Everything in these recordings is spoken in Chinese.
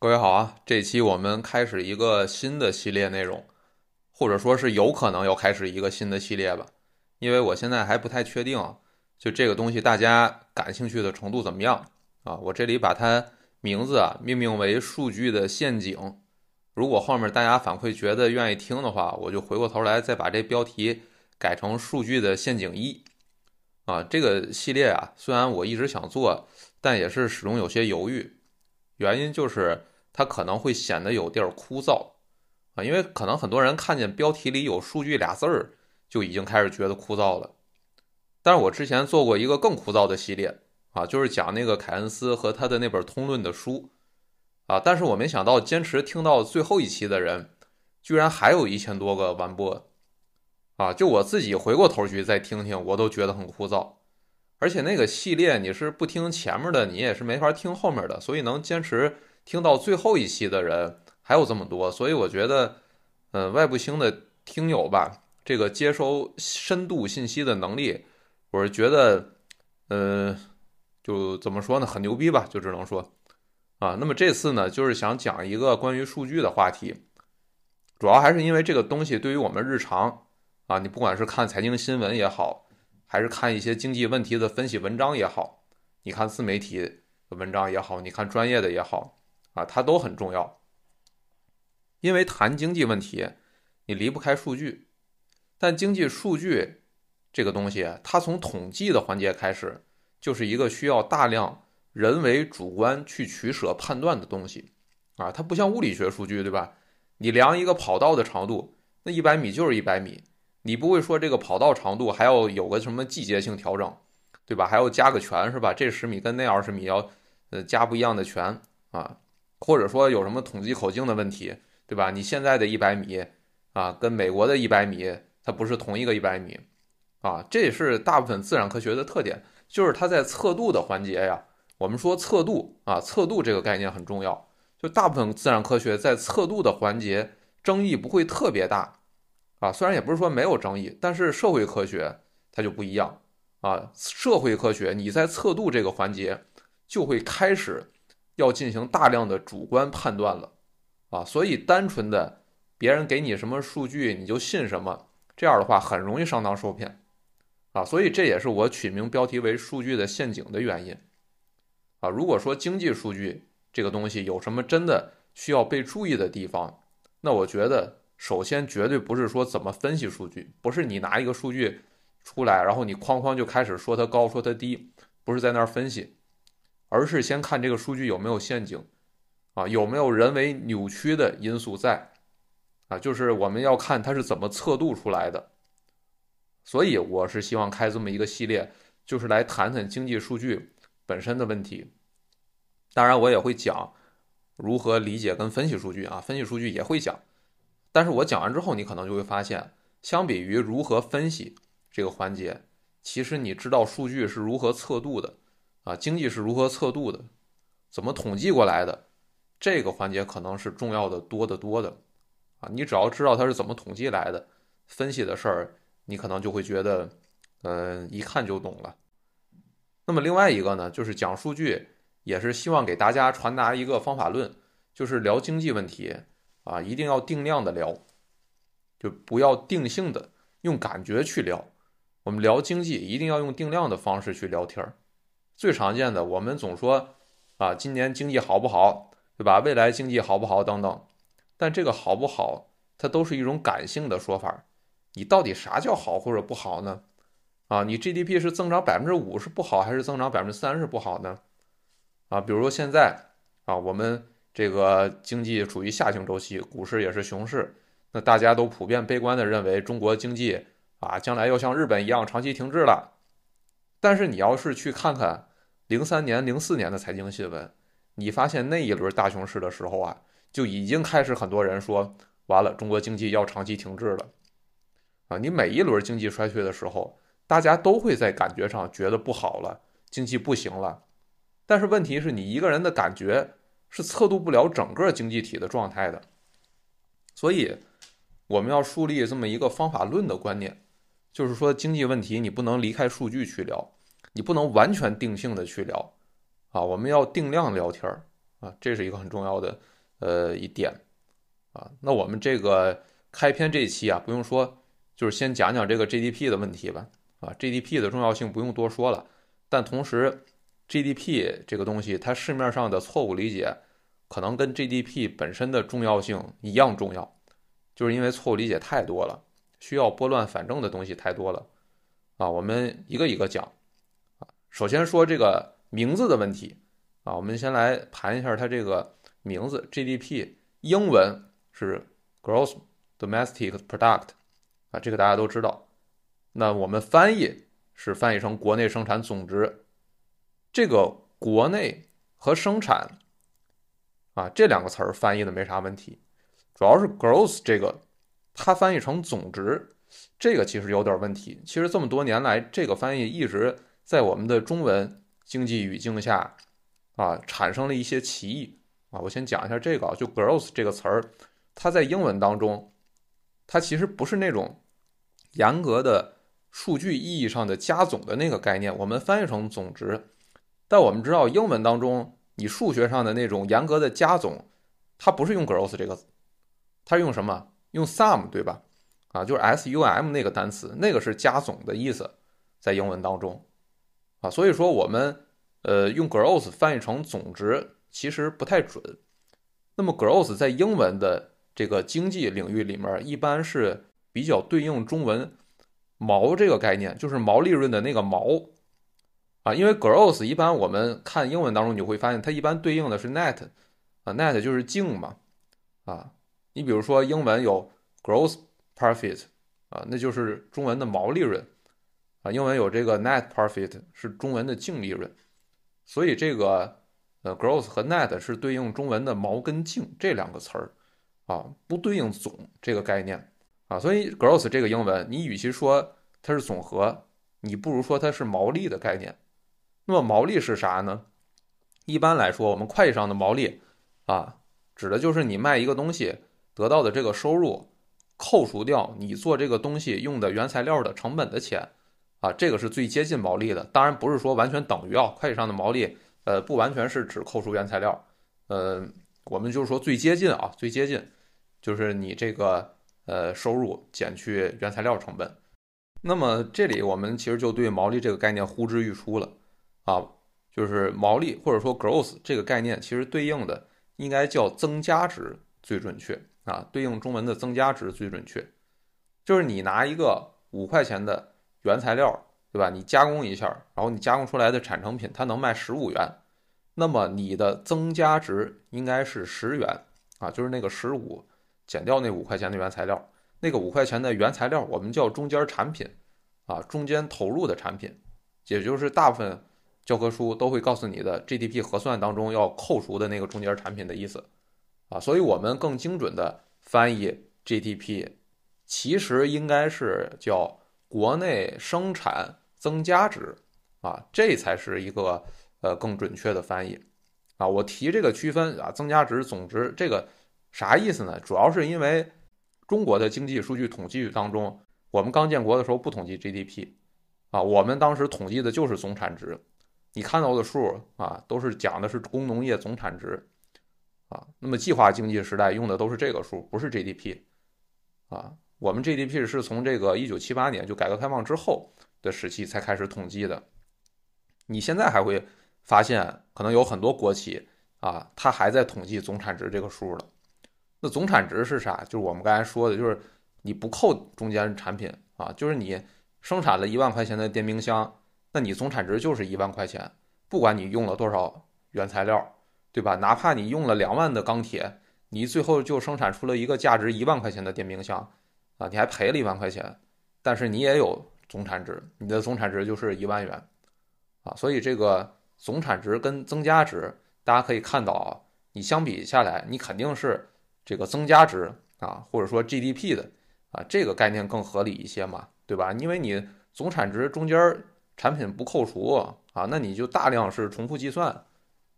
各位好啊！这期我们开始一个新的系列内容，或者说是有可能要开始一个新的系列吧，因为我现在还不太确定，就这个东西大家感兴趣的程度怎么样啊？我这里把它名字啊命名为“数据的陷阱”。如果后面大家反馈觉得愿意听的话，我就回过头来再把这标题改成“数据的陷阱一”。啊，这个系列啊，虽然我一直想做，但也是始终有些犹豫。原因就是它可能会显得有地儿枯燥啊，因为可能很多人看见标题里有“数据”俩字儿，就已经开始觉得枯燥了。但是我之前做过一个更枯燥的系列啊，就是讲那个凯恩斯和他的那本通论的书啊，但是我没想到坚持听到最后一期的人，居然还有一千多个完播啊！就我自己回过头去再听听，我都觉得很枯燥。而且那个系列你是不听前面的，你也是没法听后面的，所以能坚持听到最后一期的人还有这么多，所以我觉得，嗯，外部星的听友吧，这个接收深度信息的能力，我是觉得，嗯，就怎么说呢，很牛逼吧，就只能说，啊，那么这次呢，就是想讲一个关于数据的话题，主要还是因为这个东西对于我们日常，啊，你不管是看财经新闻也好。还是看一些经济问题的分析文章也好，你看自媒体的文章也好，你看专业的也好，啊，它都很重要。因为谈经济问题，你离不开数据。但经济数据这个东西，它从统计的环节开始，就是一个需要大量人为主观去取舍判断的东西，啊，它不像物理学数据，对吧？你量一个跑道的长度，那一百米就是一百米。你不会说这个跑道长度还要有个什么季节性调整，对吧？还要加个权是吧？这十米跟那二十米要呃加不一样的权啊，或者说有什么统计口径的问题，对吧？你现在的一百米啊，跟美国的一百米它不是同一个一百米啊，这也是大部分自然科学的特点，就是它在测度的环节呀。我们说测度啊，测度这个概念很重要，就大部分自然科学在测度的环节争议不会特别大。啊，虽然也不是说没有争议，但是社会科学它就不一样啊。社会科学你在测度这个环节就会开始要进行大量的主观判断了啊，所以单纯的别人给你什么数据你就信什么，这样的话很容易上当受骗啊。所以这也是我取名标题为“数据的陷阱”的原因啊。如果说经济数据这个东西有什么真的需要被注意的地方，那我觉得。首先，绝对不是说怎么分析数据，不是你拿一个数据出来，然后你哐哐就开始说它高，说它低，不是在那儿分析，而是先看这个数据有没有陷阱，啊，有没有人为扭曲的因素在，啊，就是我们要看它是怎么测度出来的。所以，我是希望开这么一个系列，就是来谈谈经济数据本身的问题。当然，我也会讲如何理解跟分析数据啊，分析数据也会讲。但是我讲完之后，你可能就会发现，相比于如何分析这个环节，其实你知道数据是如何测度的，啊，经济是如何测度的，怎么统计过来的，这个环节可能是重要的多得多的，啊，你只要知道它是怎么统计来的，分析的事儿，你可能就会觉得，嗯，一看就懂了。那么另外一个呢，就是讲数据，也是希望给大家传达一个方法论，就是聊经济问题。啊，一定要定量的聊，就不要定性的用感觉去聊。我们聊经济一定要用定量的方式去聊天儿。最常见的，我们总说啊，今年经济好不好，对吧？未来经济好不好等等。但这个好不好，它都是一种感性的说法。你到底啥叫好或者不好呢？啊，你 GDP 是增长百分之五是不好，还是增长百分之三是不好呢？啊，比如说现在啊，我们。这个经济处于下行周期，股市也是熊市，那大家都普遍悲观的认为中国经济啊将来要像日本一样长期停滞了。但是你要是去看看零三年、零四年的财经新闻，你发现那一轮大熊市的时候啊，就已经开始很多人说完了，中国经济要长期停滞了。啊，你每一轮经济衰退的时候，大家都会在感觉上觉得不好了，经济不行了。但是问题是你一个人的感觉。是测度不了整个经济体的状态的，所以我们要树立这么一个方法论的观念，就是说经济问题你不能离开数据去聊，你不能完全定性的去聊，啊，我们要定量聊天儿，啊，这是一个很重要的呃一点啊。那我们这个开篇这一期啊，不用说，就是先讲讲这个 GDP 的问题吧。啊，GDP 的重要性不用多说了，但同时 GDP 这个东西，它市面上的错误理解，可能跟 GDP 本身的重要性一样重要，就是因为错误理解太多了，需要拨乱反正的东西太多了。啊，我们一个一个讲。啊，首先说这个名字的问题。啊，我们先来盘一下它这个名字 GDP，英文是 Gross Domestic Product，啊，这个大家都知道。那我们翻译是翻译成国内生产总值，这个国内和生产，啊，这两个词儿翻译的没啥问题，主要是 Gross 这个，它翻译成总值，这个其实有点问题。其实这么多年来，这个翻译一直在我们的中文经济语境下。啊，产生了一些歧义啊！我先讲一下这个啊，就 gross 这个词儿，它在英文当中，它其实不是那种严格的数据意义上的加总的那个概念，我们翻译成总值。但我们知道，英文当中你数学上的那种严格的加总，它不是用 gross 这个，它是用什么？用 sum 对吧？啊，就是 s u m 那个单词，那个是加总的意思，在英文当中啊，所以说我们。呃，用 gross 翻译成总值其实不太准。那么 gross 在英文的这个经济领域里面，一般是比较对应中文毛这个概念，就是毛利润的那个毛啊。因为 gross 一般我们看英文当中，你会发现它一般对应的是 net 啊，net 就是净嘛啊。你比如说英文有 gross profit 啊，那就是中文的毛利润啊。英文有这个 net profit 是中文的净利润。所以这个呃，gross 和 net 是对应中文的毛跟净这两个词儿啊，不对应总这个概念啊。所以 gross 这个英文，你与其说它是总和，你不如说它是毛利的概念。那么毛利是啥呢？一般来说，我们会计上的毛利啊，指的就是你卖一个东西得到的这个收入，扣除掉你做这个东西用的原材料的成本的钱。啊，这个是最接近毛利的，当然不是说完全等于啊。会计上的毛利，呃，不完全是指扣除原材料，呃，我们就是说最接近啊，最接近就是你这个呃收入减去原材料成本。那么这里我们其实就对毛利这个概念呼之欲出了啊，就是毛利或者说 gross 这个概念，其实对应的应该叫增加值最准确啊，对应中文的增加值最准确，就是你拿一个五块钱的。原材料对吧？你加工一下，然后你加工出来的产成品它能卖十五元，那么你的增加值应该是十元啊，就是那个十五减掉那五块钱的原材料，那个五块钱的原材料我们叫中间产品啊，中间投入的产品，也就是大部分教科书都会告诉你的 GDP 核算当中要扣除的那个中间产品的意思啊，所以我们更精准的翻译 GDP，其实应该是叫。国内生产增加值啊，这才是一个呃更准确的翻译啊。我提这个区分啊，增加值、总值这个啥意思呢？主要是因为中国的经济数据统计当中，我们刚建国的时候不统计 GDP 啊，我们当时统计的就是总产值。你看到的数啊，都是讲的是工农业总产值啊。那么计划经济时代用的都是这个数，不是 GDP 啊。我们 GDP 是从这个一九七八年就改革开放之后的时期才开始统计的。你现在还会发现，可能有很多国企啊，它还在统计总产值这个数了。那总产值是啥？就是我们刚才说的，就是你不扣中间产品啊，就是你生产了一万块钱的电冰箱，你总产值就是一万块钱，不管你用了多少原材料，对吧？哪怕你用了两万的钢铁，你最后就生产出了一个价值一万块钱的电冰箱。啊，你还赔了一万块钱，但是你也有总产值，你的总产值就是一万元，啊，所以这个总产值跟增加值，大家可以看到啊，你相比下来，你肯定是这个增加值啊，或者说 GDP 的啊，这个概念更合理一些嘛，对吧？因为你总产值中间产品不扣除啊，那你就大量是重复计算，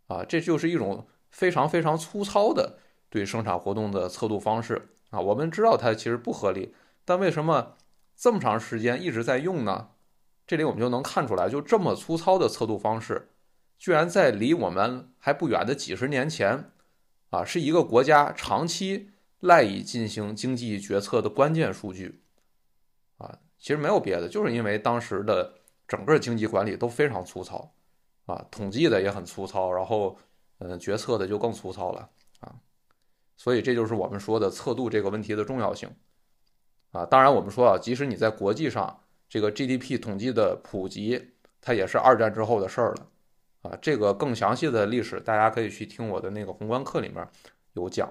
啊，这就是一种非常非常粗糙的对生产活动的测度方式。啊，我们知道它其实不合理，但为什么这么长时间一直在用呢？这里我们就能看出来，就这么粗糙的测度方式，居然在离我们还不远的几十年前，啊，是一个国家长期赖以进行经济决策的关键数据，啊，其实没有别的，就是因为当时的整个经济管理都非常粗糙，啊，统计的也很粗糙，然后，嗯，决策的就更粗糙了，啊，所以这就是我们说的测度这个问题的重要性，啊，当然我们说啊，即使你在国际上这个 GDP 统计的普及，它也是二战之后的事儿了。啊，这个更详细的历史，大家可以去听我的那个宏观课里面有讲。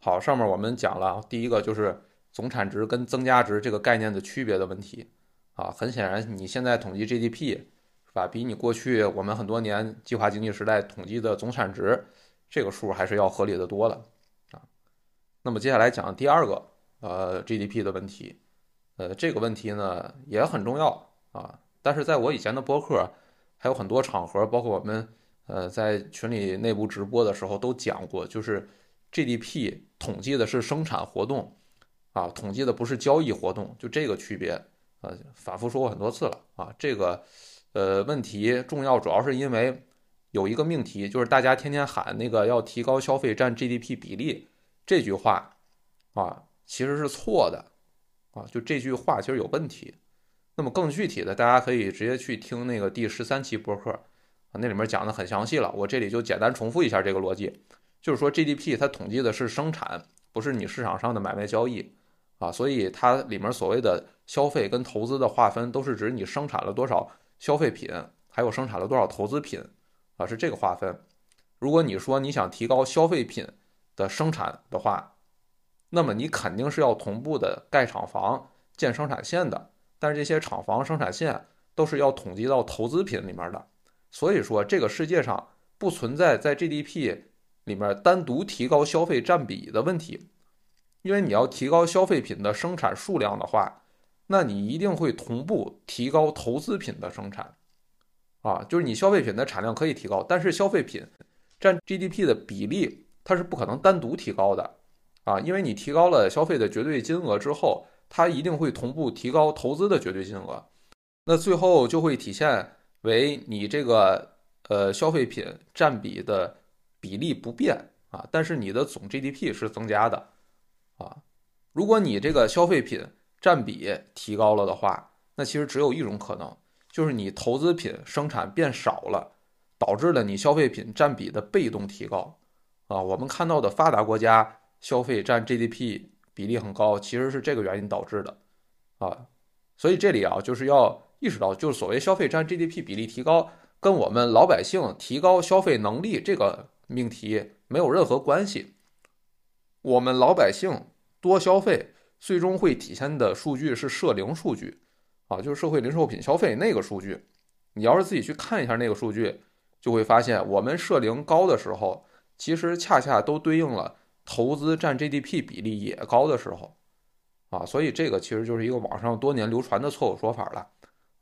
好，上面我们讲了第一个就是总产值跟增加值这个概念的区别的问题。啊，很显然你现在统计 GDP 是吧，比你过去我们很多年计划经济时代统计的总产值这个数还是要合理的多了啊。那么接下来讲第二个呃 GDP 的问题，呃这个问题呢也很重要啊，但是在我以前的播客。还有很多场合，包括我们呃在群里内部直播的时候都讲过，就是 GDP 统计的是生产活动，啊，统计的不是交易活动，就这个区别，呃，反复说过很多次了啊。这个呃问题重要，主要是因为有一个命题，就是大家天天喊那个要提高消费占 GDP 比例这句话，啊，其实是错的，啊，就这句话其实有问题。那么更具体的，大家可以直接去听那个第十三期播客啊，那里面讲的很详细了。我这里就简单重复一下这个逻辑，就是说 GDP 它统计的是生产，不是你市场上的买卖交易啊，所以它里面所谓的消费跟投资的划分，都是指你生产了多少消费品，还有生产了多少投资品啊，是这个划分。如果你说你想提高消费品的生产的话，那么你肯定是要同步的盖厂房、建生产线的。但是这些厂房生产线都是要统计到投资品里面的，所以说这个世界上不存在在 GDP 里面单独提高消费占比的问题，因为你要提高消费品的生产数量的话，那你一定会同步提高投资品的生产，啊，就是你消费品的产量可以提高，但是消费品占 GDP 的比例它是不可能单独提高的，啊，因为你提高了消费的绝对金额之后。它一定会同步提高投资的绝对金额，那最后就会体现为你这个呃消费品占比的比例不变啊，但是你的总 GDP 是增加的啊。如果你这个消费品占比提高了的话，那其实只有一种可能，就是你投资品生产变少了，导致了你消费品占比的被动提高啊。我们看到的发达国家消费占 GDP。比例很高，其实是这个原因导致的，啊，所以这里啊就是要意识到，就是所谓消费占 GDP 比例提高，跟我们老百姓提高消费能力这个命题没有任何关系。我们老百姓多消费，最终会体现的数据是社零数据，啊，就是社会零售品消费那个数据。你要是自己去看一下那个数据，就会发现我们社零高的时候，其实恰恰都对应了。投资占 GDP 比例也高的时候，啊，所以这个其实就是一个网上多年流传的错误说法了，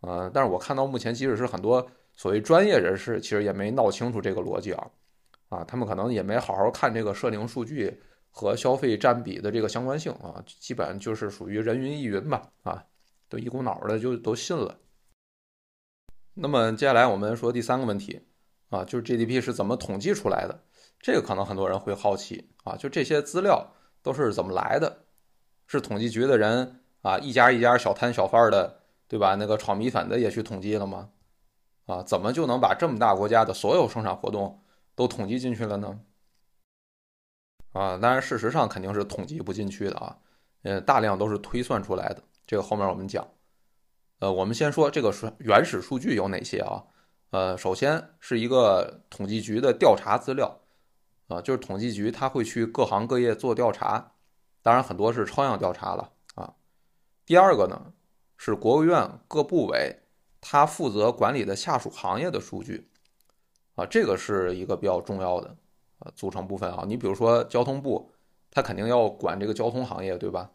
呃，但是我看到目前，即使是很多所谓专业人士，其实也没闹清楚这个逻辑啊，啊，他们可能也没好好看这个社零数据和消费占比的这个相关性啊，基本上就是属于人云亦云吧，啊，都一股脑的就都信了。那么接下来我们说第三个问题，啊，就是 GDP 是怎么统计出来的？这个可能很多人会好奇啊，就这些资料都是怎么来的？是统计局的人啊，一家一家小摊小贩的，对吧？那个炒米粉的也去统计了吗？啊，怎么就能把这么大国家的所有生产活动都统计进去了呢？啊，当然事实上肯定是统计不进去的啊，呃，大量都是推算出来的。这个后面我们讲。呃，我们先说这个是原始数据有哪些啊？呃，首先是一个统计局的调查资料。啊，就是统计局，他会去各行各业做调查，当然很多是抽样调查了啊。第二个呢，是国务院各部委他负责管理的下属行业的数据，啊，这个是一个比较重要的组成部分啊。你比如说交通部，他肯定要管这个交通行业，对吧？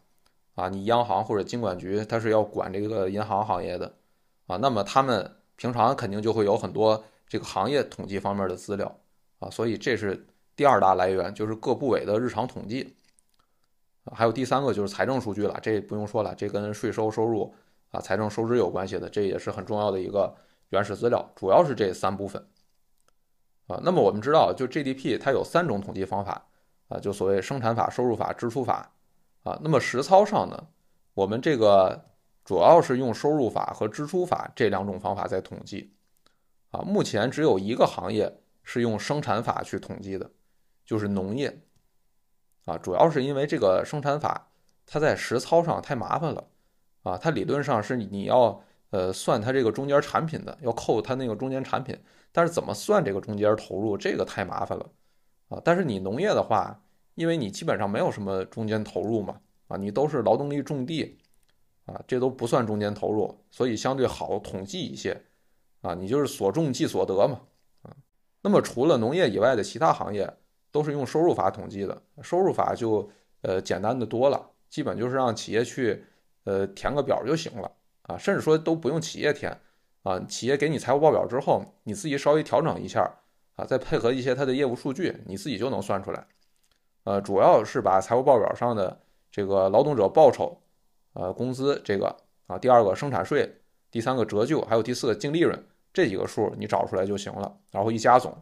啊，你央行或者金管局，它是要管这个银行行业的啊。那么他们平常肯定就会有很多这个行业统计方面的资料啊，所以这是。第二大来源就是各部委的日常统计，还有第三个就是财政数据了，这不用说了，这跟税收收入啊、财政收支有关系的，这也是很重要的一个原始资料，主要是这三部分啊。那么我们知道，就 GDP 它有三种统计方法啊，就所谓生产法、收入法、支出法啊。那么实操上呢，我们这个主要是用收入法和支出法这两种方法在统计啊。目前只有一个行业是用生产法去统计的，就是农业啊。主要是因为这个生产法它在实操上太麻烦了啊，它理论上是你要。呃，算它这个中间产品的，要扣它那个中间产品，但是怎么算这个中间投入，这个太麻烦了啊。但是你农业的话，因为你基本上没有什么中间投入嘛，啊，你都是劳动力种地，啊，这都不算中间投入，所以相对好统计一些，啊，你就是所种即所得嘛，啊。那么除了农业以外的其他行业，都是用收入法统计的，收入法就呃简单的多了，基本就是让企业去呃填个表就行了。啊，甚至说都不用企业填，啊，企业给你财务报表之后，你自己稍微调整一下，啊，再配合一些它的业务数据，你自己就能算出来。呃，主要是把财务报表上的这个劳动者报酬，呃，工资这个啊，第二个生产税，第三个折旧，还有第四个净利润这几个数你找出来就行了，然后一加总，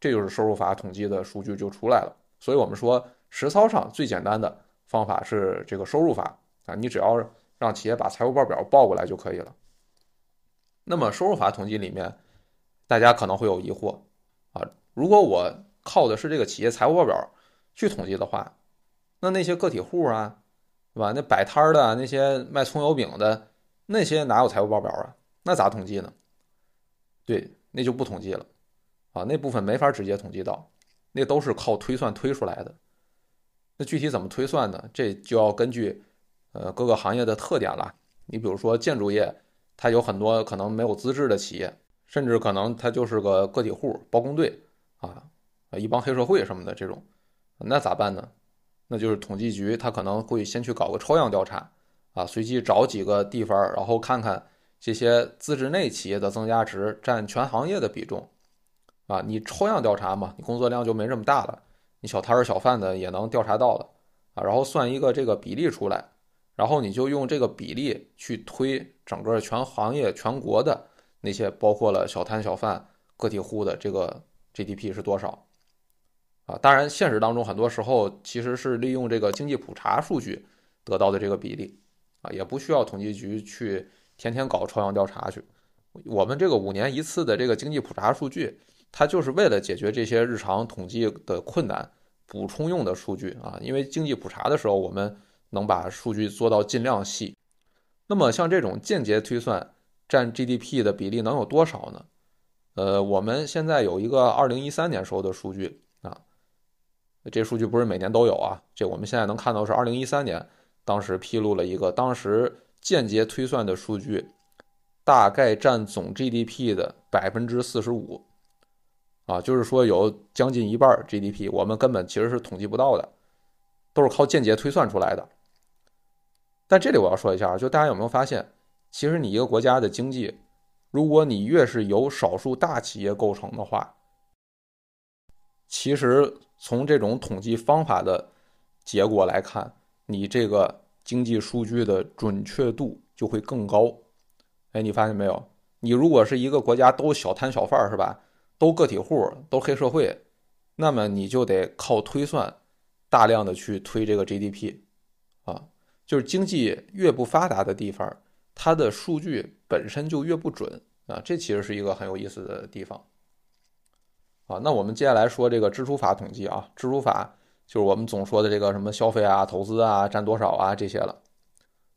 这就是收入法统计的数据就出来了。所以我们说实操上最简单的方法是这个收入法啊，你只要。让企业把财务报表报过来就可以了。那么收入法统计里面，大家可能会有疑惑啊，如果我靠的是这个企业财务报表去统计的话，那那些个体户啊，对吧？那摆摊的那些卖葱油饼的那些哪有财务报表啊？那咋统计呢？对，那就不统计了啊，那部分没法直接统计到，那都是靠推算推出来的。那具体怎么推算呢？这就要根据。呃，各个行业的特点了。你比如说建筑业，它有很多可能没有资质的企业，甚至可能它就是个个体户、包工队啊，一帮黑社会什么的这种，那咋办呢？那就是统计局他可能会先去搞个抽样调查啊，随机找几个地方，然后看看这些资质内企业的增加值占全行业的比重啊。你抽样调查嘛，你工作量就没这么大了，你小摊儿小贩的也能调查到了啊，然后算一个这个比例出来。然后你就用这个比例去推整个全行业、全国的那些包括了小摊小贩、个体户的这个 GDP 是多少啊？当然，现实当中很多时候其实是利用这个经济普查数据得到的这个比例啊，也不需要统计局去天天搞抽样调查去。我们这个五年一次的这个经济普查数据，它就是为了解决这些日常统计的困难补充用的数据啊。因为经济普查的时候，我们能把数据做到尽量细，那么像这种间接推算占 GDP 的比例能有多少呢？呃，我们现在有一个二零一三年时候的数据啊，这数据不是每年都有啊，这我们现在能看到是二零一三年当时披露了一个当时间接推算的数据，大概占总 GDP 的百分之四十五，啊，就是说有将近一半 GDP 我们根本其实是统计不到的，都是靠间接推算出来的。但这里我要说一下，就大家有没有发现，其实你一个国家的经济，如果你越是由少数大企业构成的话，其实从这种统计方法的结果来看，你这个经济数据的准确度就会更高。哎，你发现没有？你如果是一个国家都小摊小贩是吧？都个体户，都黑社会，那么你就得靠推算，大量的去推这个 GDP，就是经济越不发达的地方，它的数据本身就越不准啊，这其实是一个很有意思的地方啊。那我们接下来说这个支出法统计啊，支出法就是我们总说的这个什么消费啊、投资啊占多少啊这些了。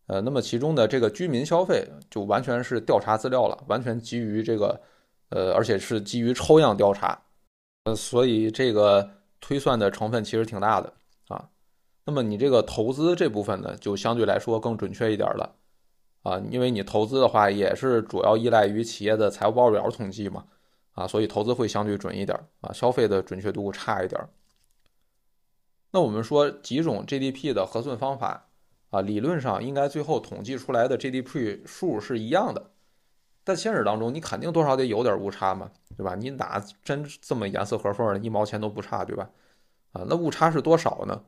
呃，那么其中的这个居民消费就完全是调查资料了，完全基于这个呃，而且是基于抽样调查，呃，所以这个推算的成分其实挺大的啊。那么你这个投资这部分呢，就相对来说更准确一点了，啊，因为你投资的话也是主要依赖于企业的财务报表统计嘛，啊，所以投资会相对准一点，啊，消费的准确度差一点。那我们说几种 GDP 的核算方法，啊，理论上应该最后统计出来的 GDP 数是一样的，但现实当中你肯定多少得有点误差嘛，对吧？你哪真这么严丝合缝的，一毛钱都不差，对吧？啊，那误差是多少呢？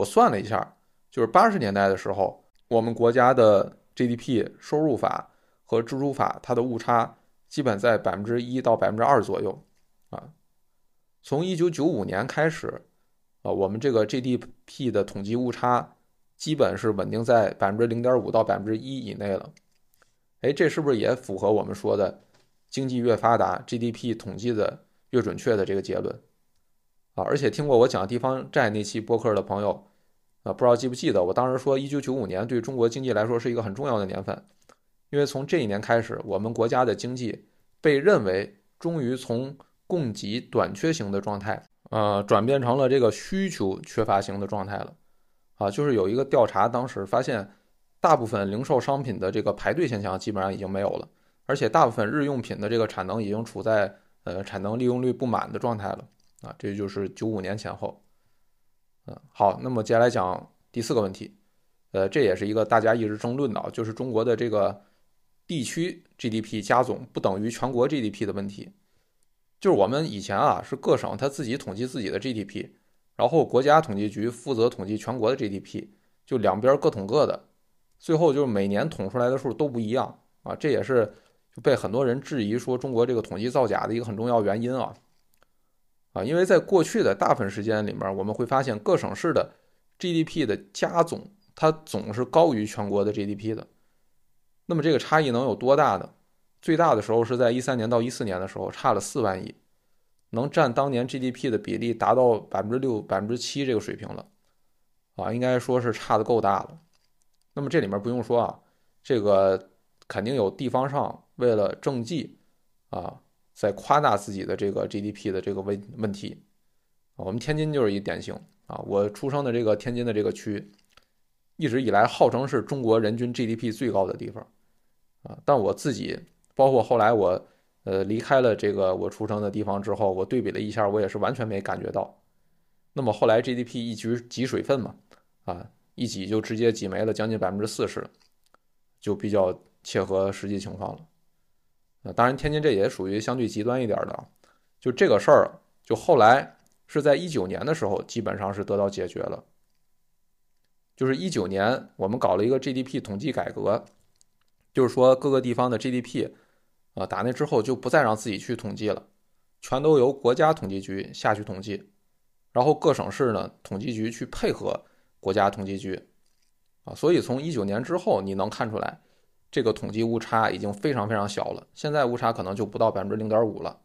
我算了一下，就是八十年代的时候，我们国家的 GDP 收入法和支出法，它的误差基本在百分之一到百分之二左右，啊，从一九九五年开始，啊，我们这个 GDP 的统计误差基本是稳定在百分之零点五到百分之一以内了。哎，这是不是也符合我们说的经济越发达，GDP 统计的越准确的这个结论？啊，而且听过我讲地方债那期播客的朋友，啊，不知道记不记得，我当时说一九九五年对中国经济来说是一个很重要的年份，因为从这一年开始，我们国家的经济被认为终于从供给短缺型的状态，呃，转变成了这个需求缺乏型的状态了。啊，就是有一个调查，当时发现，大部分零售商品的这个排队现象基本上已经没有了，而且大部分日用品的这个产能已经处在呃产能利用率不满的状态了。啊，这就是九五年前后。好，那么接下来讲第四个问题，呃，这也是一个大家一直争论的，就是中国的这个地区 GDP 加总不等于全国 GDP 的问题。就是我们以前啊是各省它自己统计自己的 GDP，然后国家统计局负责统计全国的 GDP，就两边各统各的，最后就是每年统出来的数都不一样啊，这也是就被很多人质疑说中国这个统计造假的一个很重要原因啊。啊，因为在过去的大部分时间里面，我们会发现各省市的 GDP 的加总，它总是高于全国的 GDP 的。那么这个差异能有多大呢？最大的时候是在一三年到一四年的时候，差了四万亿，能占当年 GDP 的比例达到百分之六、百分之七这个水平了。啊，应该说是差的够大了。那么这里面不用说啊，这个肯定有地方上为了政绩啊。在夸大自己的这个 GDP 的这个问问题，我们天津就是一典型啊。我出生的这个天津的这个区，一直以来号称是中国人均 GDP 最高的地方啊。但我自己，包括后来我呃离开了这个我出生的地方之后，我对比了一下，我也是完全没感觉到。那么后来 GDP 一直挤水分嘛，啊，一挤就直接挤没了将近百分之四十，就比较切合实际情况了。那当然，天津这也属于相对极端一点的，就这个事儿，就后来是在一九年的时候，基本上是得到解决了。就是一九年，我们搞了一个 GDP 统计改革，就是说各个地方的 GDP，啊，打那之后就不再让自己去统计了，全都由国家统计局下去统计，然后各省市呢统计局去配合国家统计局，啊，所以从一九年之后，你能看出来。这个统计误差已经非常非常小了，现在误差可能就不到百分之零点五了。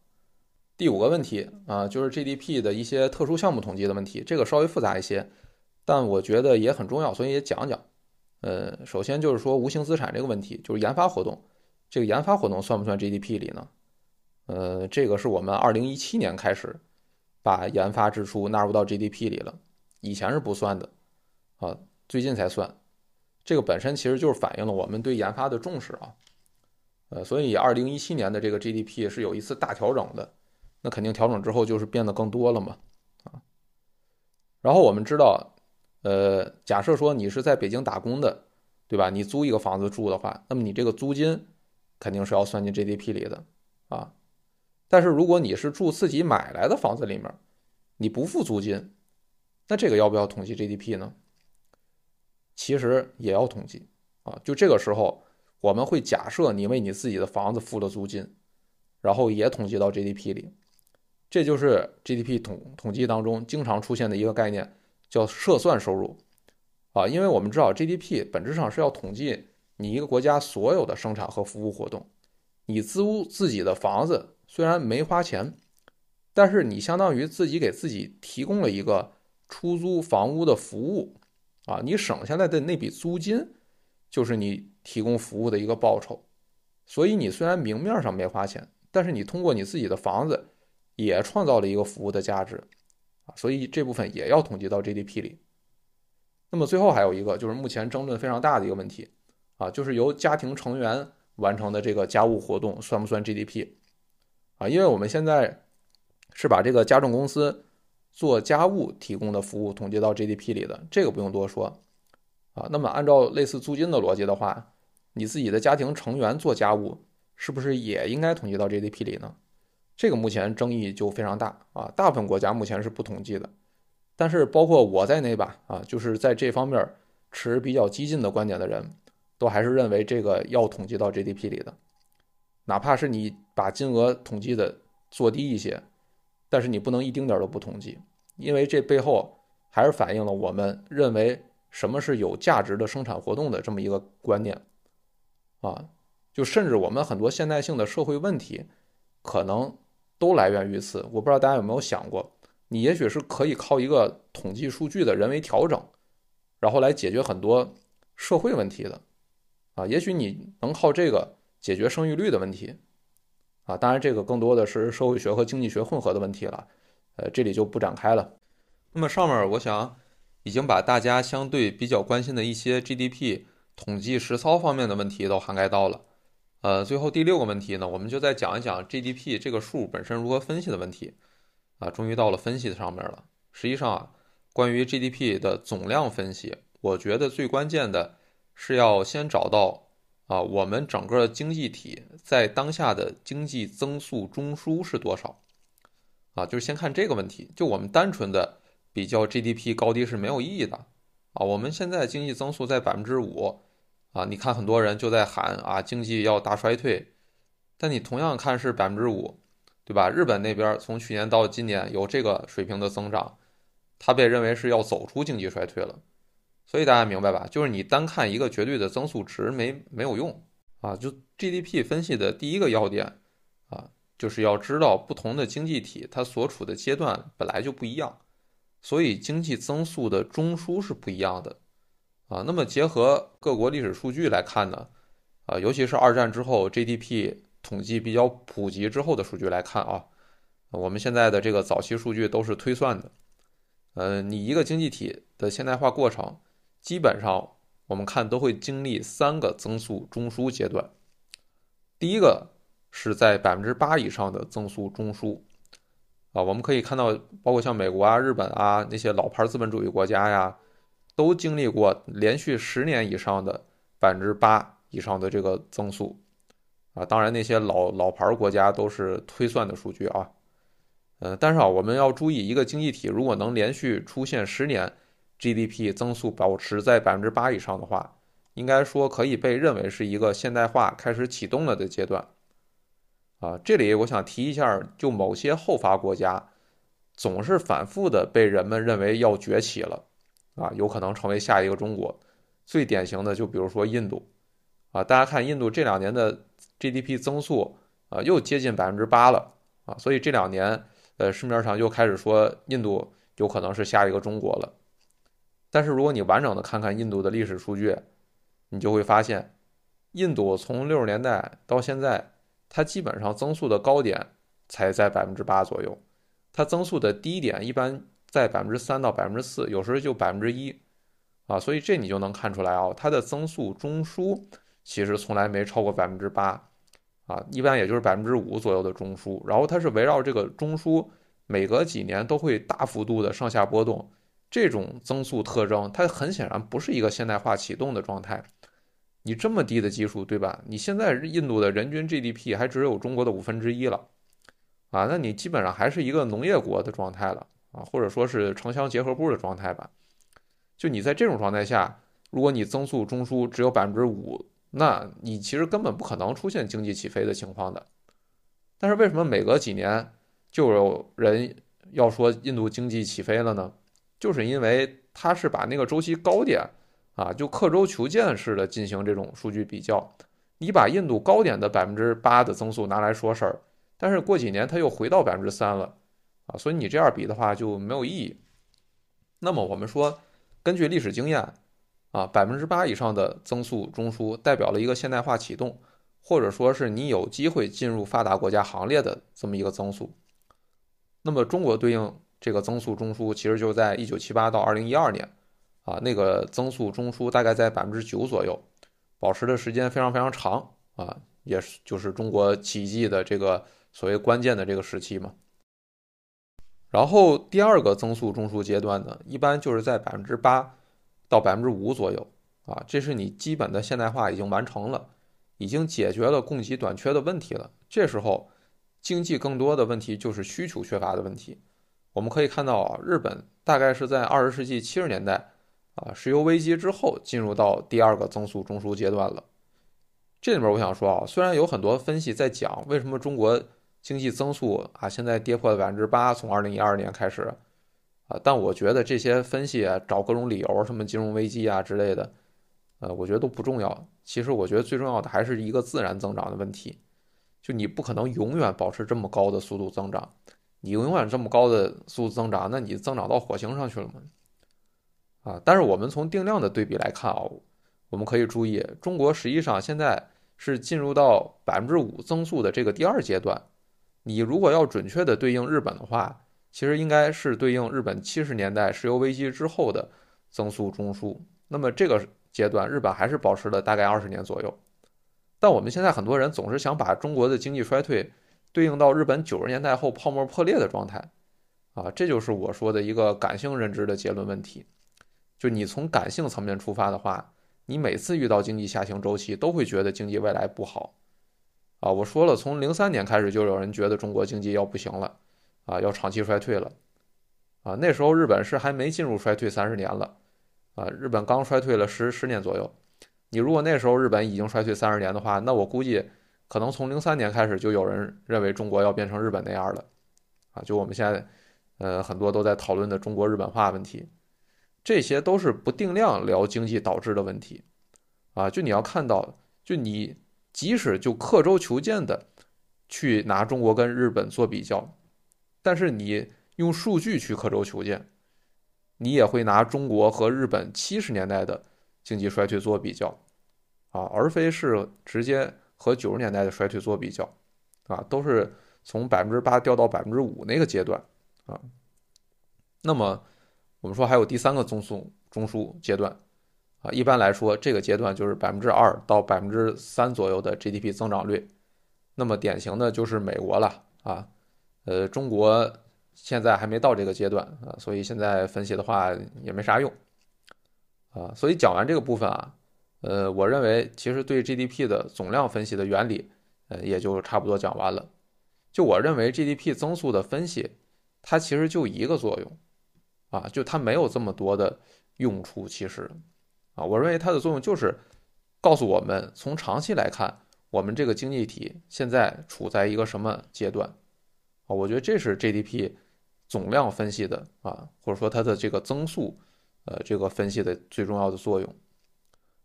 第五个问题啊，就是 GDP 的一些特殊项目统计的问题，这个稍微复杂一些，但我觉得也很重要，所以也讲讲。呃，首先就是说无形资产这个问题，就是研发活动，这个研发活动算不算 GDP 里呢？呃，这个是我们二零一七年开始把研发支出纳入到 GDP 里了，以前是不算的，啊，最近才算。这个本身其实就是反映了我们对研发的重视啊，呃，所以二零一七年的这个 GDP 是有一次大调整的，那肯定调整之后就是变得更多了嘛，啊，然后我们知道，呃，假设说你是在北京打工的，对吧？你租一个房子住的话，那么你这个租金肯定是要算进 GDP 里的啊，但是如果你是住自己买来的房子里面，你不付租金，那这个要不要统计 GDP 呢？其实也要统计啊，就这个时候，我们会假设你为你自己的房子付了租金，然后也统计到 GDP 里，这就是 GDP 统统计当中经常出现的一个概念，叫设算收入啊，因为我们知道 GDP 本质上是要统计你一个国家所有的生产和服务活动，你租自己的房子虽然没花钱，但是你相当于自己给自己提供了一个出租房屋的服务。啊，你省下来的那笔租金，就是你提供服务的一个报酬，所以你虽然明面上没花钱，但是你通过你自己的房子，也创造了一个服务的价值，啊，所以这部分也要统计到 GDP 里。那么最后还有一个就是目前争论非常大的一个问题，啊，就是由家庭成员完成的这个家务活动算不算 GDP？啊，因为我们现在是把这个家政公司。做家务提供的服务统计到 GDP 里的，这个不用多说啊。那么按照类似租金的逻辑的话，你自己的家庭成员做家务是不是也应该统计到 GDP 里呢？这个目前争议就非常大啊。大部分国家目前是不统计的，但是包括我在内吧，啊，就是在这方面持比较激进的观点的人，都还是认为这个要统计到 GDP 里的，哪怕是你把金额统计的做低一些。但是你不能一丁点儿都不统计，因为这背后还是反映了我们认为什么是有价值的生产活动的这么一个观念啊。就甚至我们很多现代性的社会问题，可能都来源于此。我不知道大家有没有想过，你也许是可以靠一个统计数据的人为调整，然后来解决很多社会问题的啊。也许你能靠这个解决生育率的问题啊。当然，这个更多的是社会学和经济学混合的问题了，呃，这里就不展开了。那么上面我想已经把大家相对比较关心的一些 GDP 统计实操方面的问题都涵盖到了。呃，最后第六个问题呢，我们就再讲一讲 GDP 这个数本身如何分析的问题啊。终于到了分析的上面了。实际上啊，关于 GDP 的总量分析，我觉得最关键的是要先找到啊，我们整个经济体在当下的经济增速中枢是多少啊？就是先看这个问题。就我们单纯的比较 GDP 高低是没有意义的啊。我们现在经济增速在百分之五。啊，你看很多人就在喊啊，经济要大衰退，但你同样看是百分之五，对吧？日本那边从去年到今年有这个水平的增长，它被认为是要走出经济衰退了。所以大家明白吧？就是你单看一个绝对的增速值没没有用啊。就 GDP 分析的第一个要点啊，就是要知道不同的经济体它所处的阶段本来就不一样，所以经济增速的中枢是不一样的。啊，那么结合各国历史数据来看呢，啊，尤其是二战之后 GDP 统计比较普及之后的数据来看啊，我们现在的这个早期数据都是推算的，呃，你一个经济体的现代化过程，基本上我们看都会经历三个增速中枢阶段，第一个是在百分之八以上的增速中枢，啊，我们可以看到，包括像美国啊、日本啊那些老牌资本主义国家呀。都经历过连续十年以上的百分之八以上的这个增速，啊，当然那些老老牌国家都是推算的数据啊，呃，但是啊，我们要注意，一个经济体如果能连续出现十年 GDP 增速保持在百分之八以上的话，应该说可以被认为是一个现代化开始启动了的阶段，啊，这里我想提一下，就某些后发国家总是反复的被人们认为要崛起了。啊，有可能成为下一个中国。最典型的就比如说印度，啊，大家看印度这两年的 GDP 增速啊，又接近百分之八了啊，所以这两年呃，市面上又开始说印度有可能是下一个中国了。但是如果你完整的看看印度的历史数据，你就会发现，印度从六十年代到现在，它基本上增速的高点才在百分之八左右，它增速的低点一般。在百分之三到百分之四，有时候就百分之一，啊，所以这你就能看出来啊，它的增速中枢其实从来没超过百分之八，啊，一般也就是百分之五左右的中枢，然后它是围绕这个中枢，每隔几年都会大幅度的上下波动，这种增速特征，它很显然不是一个现代化启动的状态。你这么低的基数，对吧？你现在印度的人均 GDP 还只有中国的五分之一了，啊，那你基本上还是一个农业国的状态了。啊，或者说是城乡结合部的状态吧。就你在这种状态下，如果你增速中枢只有百分之五，那你其实根本不可能出现经济起飞的情况的。但是为什么每隔几年就有人要说印度经济起飞了呢？就是因为它是把那个周期高点啊，就刻舟求剑式的进行这种数据比较。你把印度高点的百分之八的增速拿来说事儿，但是过几年它又回到百分之三了。啊，所以你这样比的话就没有意义。那么我们说，根据历史经验，啊，百分之八以上的增速中枢代表了一个现代化启动，或者说是你有机会进入发达国家行列的这么一个增速。那么中国对应这个增速中枢，其实就在一九七八到二零一二年，啊，那个增速中枢大概在百分之九左右，保持的时间非常非常长啊，也是就是中国奇迹的这个所谓关键的这个时期嘛。然后第二个增速中枢阶段呢，一般就是在百分之八到百分之五左右啊，这是你基本的现代化已经完成了，已经解决了供给短缺的问题了。这时候经济更多的问题就是需求缺乏的问题。我们可以看到啊，日本大概是在二十世纪七十年代啊，石油危机之后进入到第二个增速中枢阶段了。这里面我想说啊，虽然有很多分析在讲为什么中国经济增速啊，现在跌破了百分之八，从二零一二年开始，啊，但我觉得这些分析啊，找各种理由，什么金融危机啊之类的，呃，我觉得都不重要。其实我觉得最重要的还是一个自然增长的问题，就你不可能永远保持这么高的速度增长，你永远这么高的速度增长，那你增长到火星上去了吗？啊，但是我们从定量的对比来看啊，我们可以注意，中国实际上现在是进入到百分之五增速的这个第二阶段。你如果要准确的对应日本的话，其实应该是对应日本七十年代石油危机之后的增速中枢。那么这个阶段，日本还是保持了大概二十年左右。但我们现在很多人总是想把中国的经济衰退对应到日本九十年代后泡沫破裂的状态，啊，这就是我说的一个感性认知的结论问题。就你从感性层面出发的话，你每次遇到经济下行周期，都会觉得经济未来不好。啊，我说了，从零三年开始就有人觉得中国经济要不行了，啊，要长期衰退了，啊，那时候日本是还没进入衰退三十年了，啊，日本刚衰退了十十年左右。你如果那时候日本已经衰退三十年的话，那我估计可能从零三年开始就有人认为中国要变成日本那样了，啊，就我们现在，呃，很多都在讨论的中国日本化问题，这些都是不定量聊经济导致的问题，啊，就你要看到，就你。即使就刻舟求剑的去拿中国跟日本做比较，但是你用数据去刻舟求剑，你也会拿中国和日本七十年代的经济衰退做比较，啊，而非是直接和九十年代的衰退做比较，啊，都是从百分之八掉到百分之五那个阶段，啊，那么我们说还有第三个中枢中枢阶段。啊，一般来说，这个阶段就是百分之二到百分之三左右的 GDP 增长率。那么典型的就是美国了啊，呃，中国现在还没到这个阶段啊，所以现在分析的话也没啥用啊。所以讲完这个部分啊，呃，我认为其实对 GDP 的总量分析的原理，呃，也就差不多讲完了。就我认为 GDP 增速的分析，它其实就一个作用啊，就它没有这么多的用处，其实。啊，我认为它的作用就是告诉我们，从长期来看，我们这个经济体现在处在一个什么阶段啊？我觉得这是 GDP 总量分析的啊，或者说它的这个增速，呃，这个分析的最重要的作用。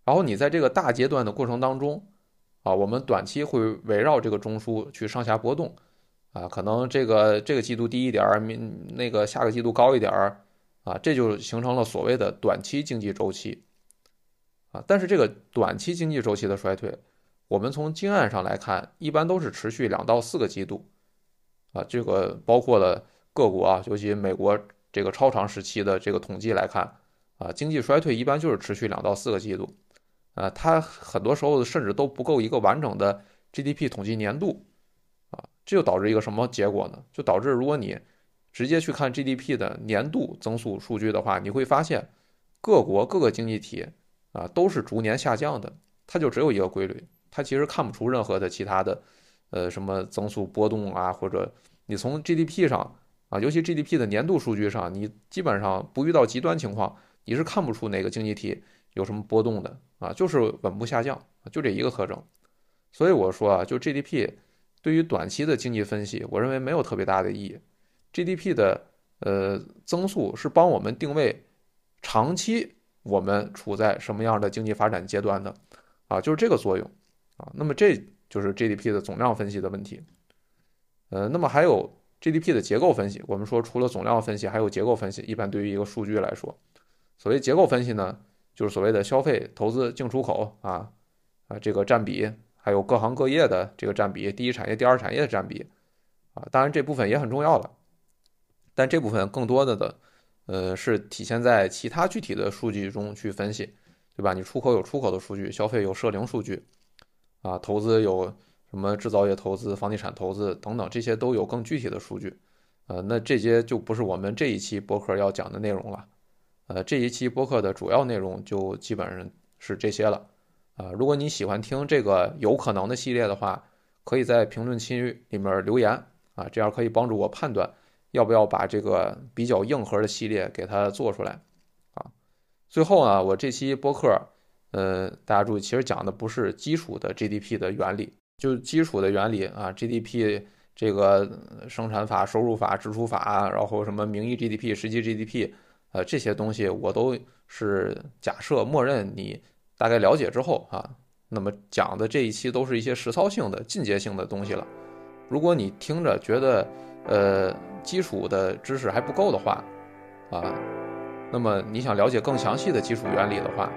然后你在这个大阶段的过程当中啊，我们短期会围绕这个中枢去上下波动啊，可能这个这个季度低一点儿，明那个下个季度高一点儿啊，这就形成了所谓的短期经济周期。啊，但是这个短期经济周期的衰退，我们从经验上来看，一般都是持续两到四个季度。啊，这个包括了各国啊，尤其美国这个超长时期的这个统计来看，啊，经济衰退一般就是持续两到四个季度。啊，它很多时候甚至都不够一个完整的 GDP 统计年度。啊，这就导致一个什么结果呢？就导致如果你直接去看 GDP 的年度增速数据的话，你会发现各国各个经济体。啊，都是逐年下降的，它就只有一个规律，它其实看不出任何的其他的，呃，什么增速波动啊，或者你从 GDP 上啊，尤其 GDP 的年度数据上，你基本上不遇到极端情况，你是看不出哪个经济体有什么波动的啊，就是稳步下降，就这一个特征。所以我说啊，就 GDP 对于短期的经济分析，我认为没有特别大的意义。GDP 的呃增速是帮我们定位长期。我们处在什么样的经济发展阶段的？啊，就是这个作用啊。那么这就是 GDP 的总量分析的问题。呃，那么还有 GDP 的结构分析。我们说除了总量分析，还有结构分析。一般对于一个数据来说，所谓结构分析呢，就是所谓的消费、投资、进出口啊啊这个占比，还有各行各业的这个占比，第一产业、第二产业的占比啊。当然这部分也很重要了，但这部分更多的的。呃，是体现在其他具体的数据中去分析，对吧？你出口有出口的数据，消费有社零数据，啊，投资有什么制造业投资、房地产投资等等，这些都有更具体的数据。呃，那这些就不是我们这一期播客要讲的内容了。呃，这一期播客的主要内容就基本上是这些了。啊，如果你喜欢听这个有可能的系列的话，可以在评论区里面留言啊，这样可以帮助我判断。要不要把这个比较硬核的系列给它做出来啊？最后呢，我这期播客，呃，大家注意，其实讲的不是基础的 GDP 的原理，就基础的原理啊，GDP 这个生产法、收入法、支出法，然后什么名义 GDP、实际 GDP，呃，这些东西我都是假设默认你大概了解之后啊，那么讲的这一期都是一些实操性的、进阶性的东西了。如果你听着觉得呃基础的知识还不够的话，啊，那么你想了解更详细的基础原理的话，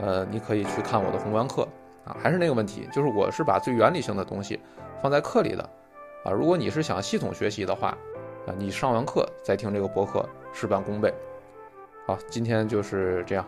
呃，你可以去看我的宏观课啊。还是那个问题，就是我是把最原理性的东西放在课里的。啊，如果你是想系统学习的话，啊，你上完课再听这个播客，事半功倍。好，今天就是这样。